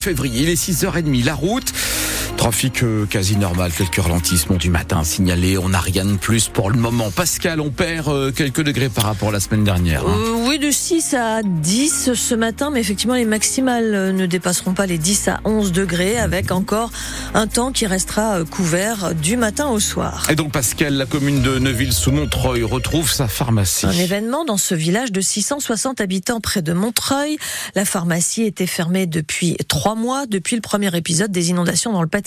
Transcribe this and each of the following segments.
février, il est 6h30, la route. Trafic euh, quasi normal, quelques ralentissements du matin signalés. On n'a rien de plus pour le moment. Pascal, on perd euh, quelques degrés par rapport à la semaine dernière. Hein. Euh, oui, de 6 à 10 ce matin, mais effectivement, les maximales ne dépasseront pas les 10 à 11 degrés, avec encore un temps qui restera couvert du matin au soir. Et donc, Pascal, la commune de Neuville-sous-Montreuil retrouve sa pharmacie. Un événement dans ce village de 660 habitants près de Montreuil. La pharmacie était fermée depuis trois mois, depuis le premier épisode des inondations dans le Pas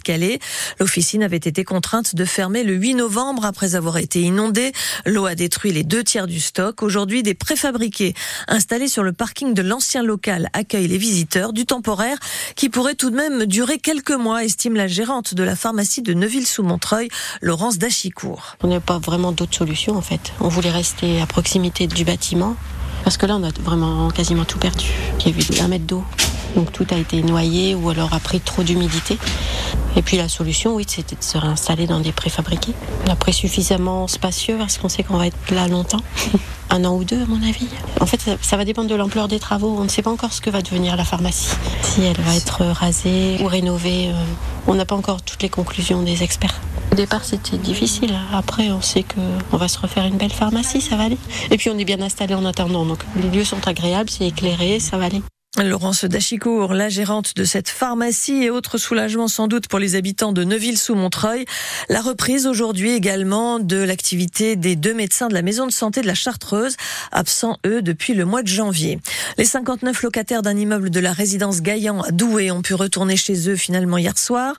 L'officine avait été contrainte de fermer le 8 novembre après avoir été inondée. L'eau a détruit les deux tiers du stock. Aujourd'hui, des préfabriqués installés sur le parking de l'ancien local accueillent les visiteurs du temporaire qui pourrait tout de même durer quelques mois, estime la gérante de la pharmacie de Neuville-sous-Montreuil, Laurence Dachicourt. On n'a pas vraiment d'autre solution en fait. On voulait rester à proximité du bâtiment parce que là, on a vraiment quasiment tout perdu. Il y a eu un mètre d'eau. Donc tout a été noyé ou alors a pris trop d'humidité. Et puis la solution, oui, c'était de se réinstaller dans des préfabriqués. Après suffisamment spacieux parce qu'on sait qu'on va être là longtemps. Un an ou deux, à mon avis. En fait, ça, va dépendre de l'ampleur des travaux. On ne sait pas encore ce que va devenir la pharmacie. Si elle va être rasée ou rénovée. Euh, on n'a pas encore toutes les conclusions des experts. Au départ, c'était difficile. Après, on sait qu'on va se refaire une belle pharmacie, ça va aller. Et puis, on est bien installé en attendant. Donc, les lieux sont agréables, c'est éclairé, ça va aller. Laurence Dachicourt, la gérante de cette pharmacie et autre soulagement sans doute pour les habitants de Neuville-sous-Montreuil. La reprise aujourd'hui également de l'activité des deux médecins de la maison de santé de la Chartreuse, absents eux depuis le mois de janvier. Les 59 locataires d'un immeuble de la résidence Gaillan à Douai ont pu retourner chez eux finalement hier soir.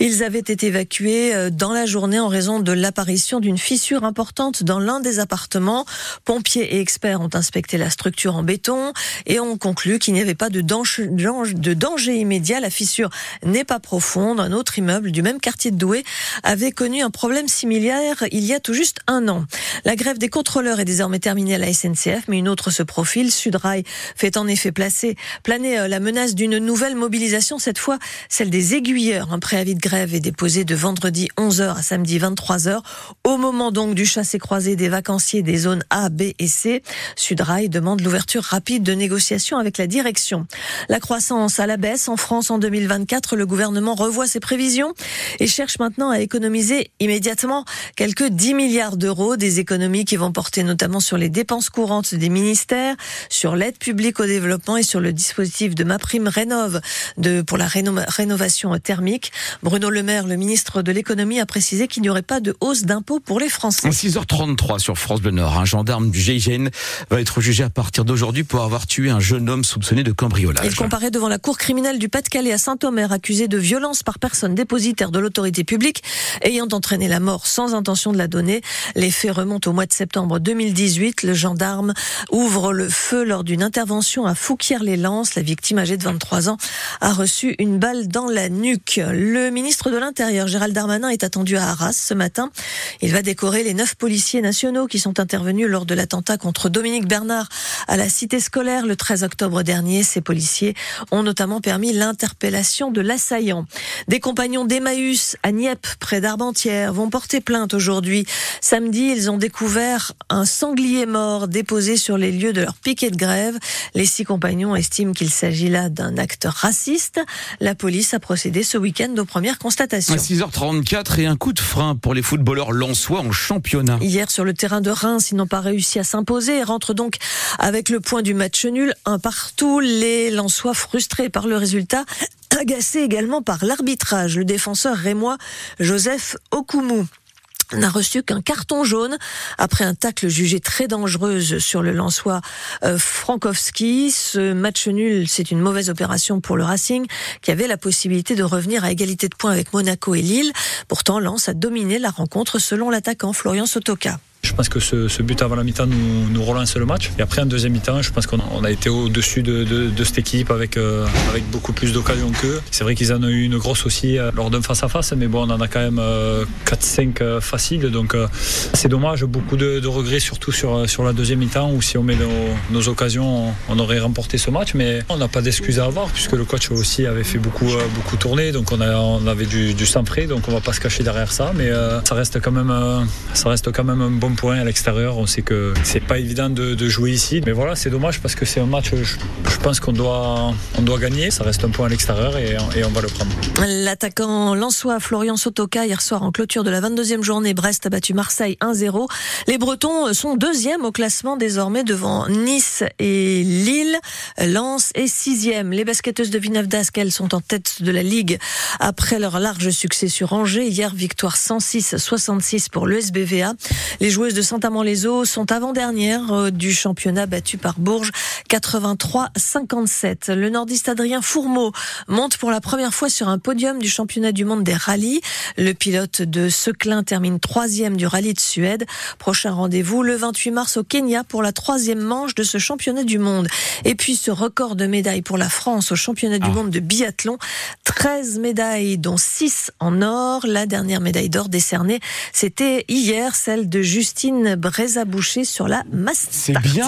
Ils avaient été évacués euh, dans la journée en raison de l'apparition d'une fissure importante dans l'un des appartements. Pompiers et experts ont inspecté la structure en béton et ont conclu qu'il n'y avait pas de danger, immédiat. La fissure n'est pas profonde. Un autre immeuble du même quartier de Douai avait connu un problème similaire il y a tout juste un an. La grève des contrôleurs est désormais terminée à la SNCF, mais une autre se profile. Sudrail fait en effet placer, planer euh, la menace d'une nouvelle mobilisation, cette fois celle des aiguilleurs. Un préavis de grève est déposé de vendredi 11h à samedi 23h, au moment donc du chassé-croisé des vacanciers des zones A, B et C. Sudrail demande l'ouverture rapide de négociations avec la direction la croissance à la baisse en France en 2024, le gouvernement revoit ses prévisions et cherche maintenant à économiser immédiatement quelques 10 milliards d'euros, des économies qui vont porter notamment sur les dépenses courantes des ministères, sur l'aide publique au développement et sur le dispositif de ma prime rénove de, pour la rénovation thermique. Bruno Le Maire, le ministre de l'économie, a précisé qu'il n'y aurait pas de hausse d'impôts pour les Français. 6h33 sur France Bleu Nord, un gendarme du GIGN va être jugé à partir d'aujourd'hui pour avoir tué un jeune homme soupçonné de cambriolage. Il comparaît devant la cour criminelle du Pas-de-Calais à Saint-Omer, accusé de violence par personne dépositaire de l'autorité publique ayant entraîné la mort sans intention de la donner. Les faits remontent au mois de septembre 2018. Le gendarme ouvre le feu lors d'une intervention à Fouquier-les-Lances. La victime, âgée de 23 ans, a reçu une balle dans la nuque. Le ministre de l'Intérieur, Gérald Darmanin, est attendu à Arras ce matin. Il va décorer les neuf policiers nationaux qui sont intervenus lors de l'attentat contre Dominique Bernard à la cité scolaire le 13 octobre dernier. Ces policiers ont notamment permis l'interpellation de l'assaillant. Des compagnons d'Emmaüs à Nieppe, près d'Armentières, vont porter plainte aujourd'hui. Samedi, ils ont découvert un sanglier mort déposé sur les lieux de leur piquet de grève. Les six compagnons estiment qu'il s'agit là d'un acte raciste. La police a procédé ce week-end aux premières constatations. À 6h34 et un coup de frein pour les footballeurs lensois en championnat. Hier, sur le terrain de Reims, ils n'ont pas réussi à s'imposer et rentrent donc avec le point du match nul, un partout les Lensois frustrés par le résultat, agacés également par l'arbitrage. Le défenseur rémois Joseph Okumu n'a reçu qu'un carton jaune après un tacle jugé très dangereuse sur le Lensois euh, Frankowski. Ce match nul, c'est une mauvaise opération pour le Racing qui avait la possibilité de revenir à égalité de points avec Monaco et Lille. Pourtant, Lens a dominé la rencontre selon l'attaquant Florian Sotoka. Je pense que ce, but avant la mi-temps nous, relance le match. Et après, en deuxième mi-temps, je pense qu'on a, été au-dessus de, cette équipe avec, euh, avec beaucoup plus d'occasions qu'eux. C'est vrai qu'ils en ont eu une grosse aussi euh, lors d'un face-à-face, mais bon, on en a quand même 4-5 euh, faciles. Donc c'est dommage, beaucoup de, regrets, surtout sur, la deuxième mi-temps, où si on met nos, occasions, on, aurait remporté ce match. Mais on n'a pas d'excuses à avoir, puisque le coach aussi avait fait beaucoup, beaucoup tourner. Donc on, avait du, du sang frais, donc on va pas se cacher derrière ça. Mais ça, reste quand même, ça reste quand même un bon point à l'extérieur. On sait que c'est pas évident de, de, jouer ici. Mais voilà, c'est dommage parce que c'est un match, je, je pense qu'on doit, on doit gagner. Ça reste un point à l'extérieur et, et, on va le prendre. L'attaquant Lançois Florian Sotoka, hier soir en clôture de la 22e journée, Brest a battu Marseille 1-0. Les Bretons sont deuxième au classement désormais devant Nice et Lille. Lens est sixième. Les basketteuses de Villeneuve d'Ascq, sont en tête de la Ligue après leur large succès sur Angers. Hier, victoire 106-66 pour l'USBVA. Les joueuses de Saint-Amand-les-Eaux sont avant-dernières euh, du championnat battu par Bourges 83-57. Le nordiste Adrien Fourmeau monte pour la première fois sur un podium du championnat du monde des rallyes. Le pilote de Seclin termine troisième du rallye de Suède. Prochain rendez-vous le 28 mars au Kenya pour la troisième manche de ce championnat du monde. Et puis ce record de médailles pour la France au championnat du ah. monde de biathlon. 13 médailles dont 6 en or. La dernière médaille d'or décernée, c'était hier celle de Justine Brézaboucher sur la masse. C'est bien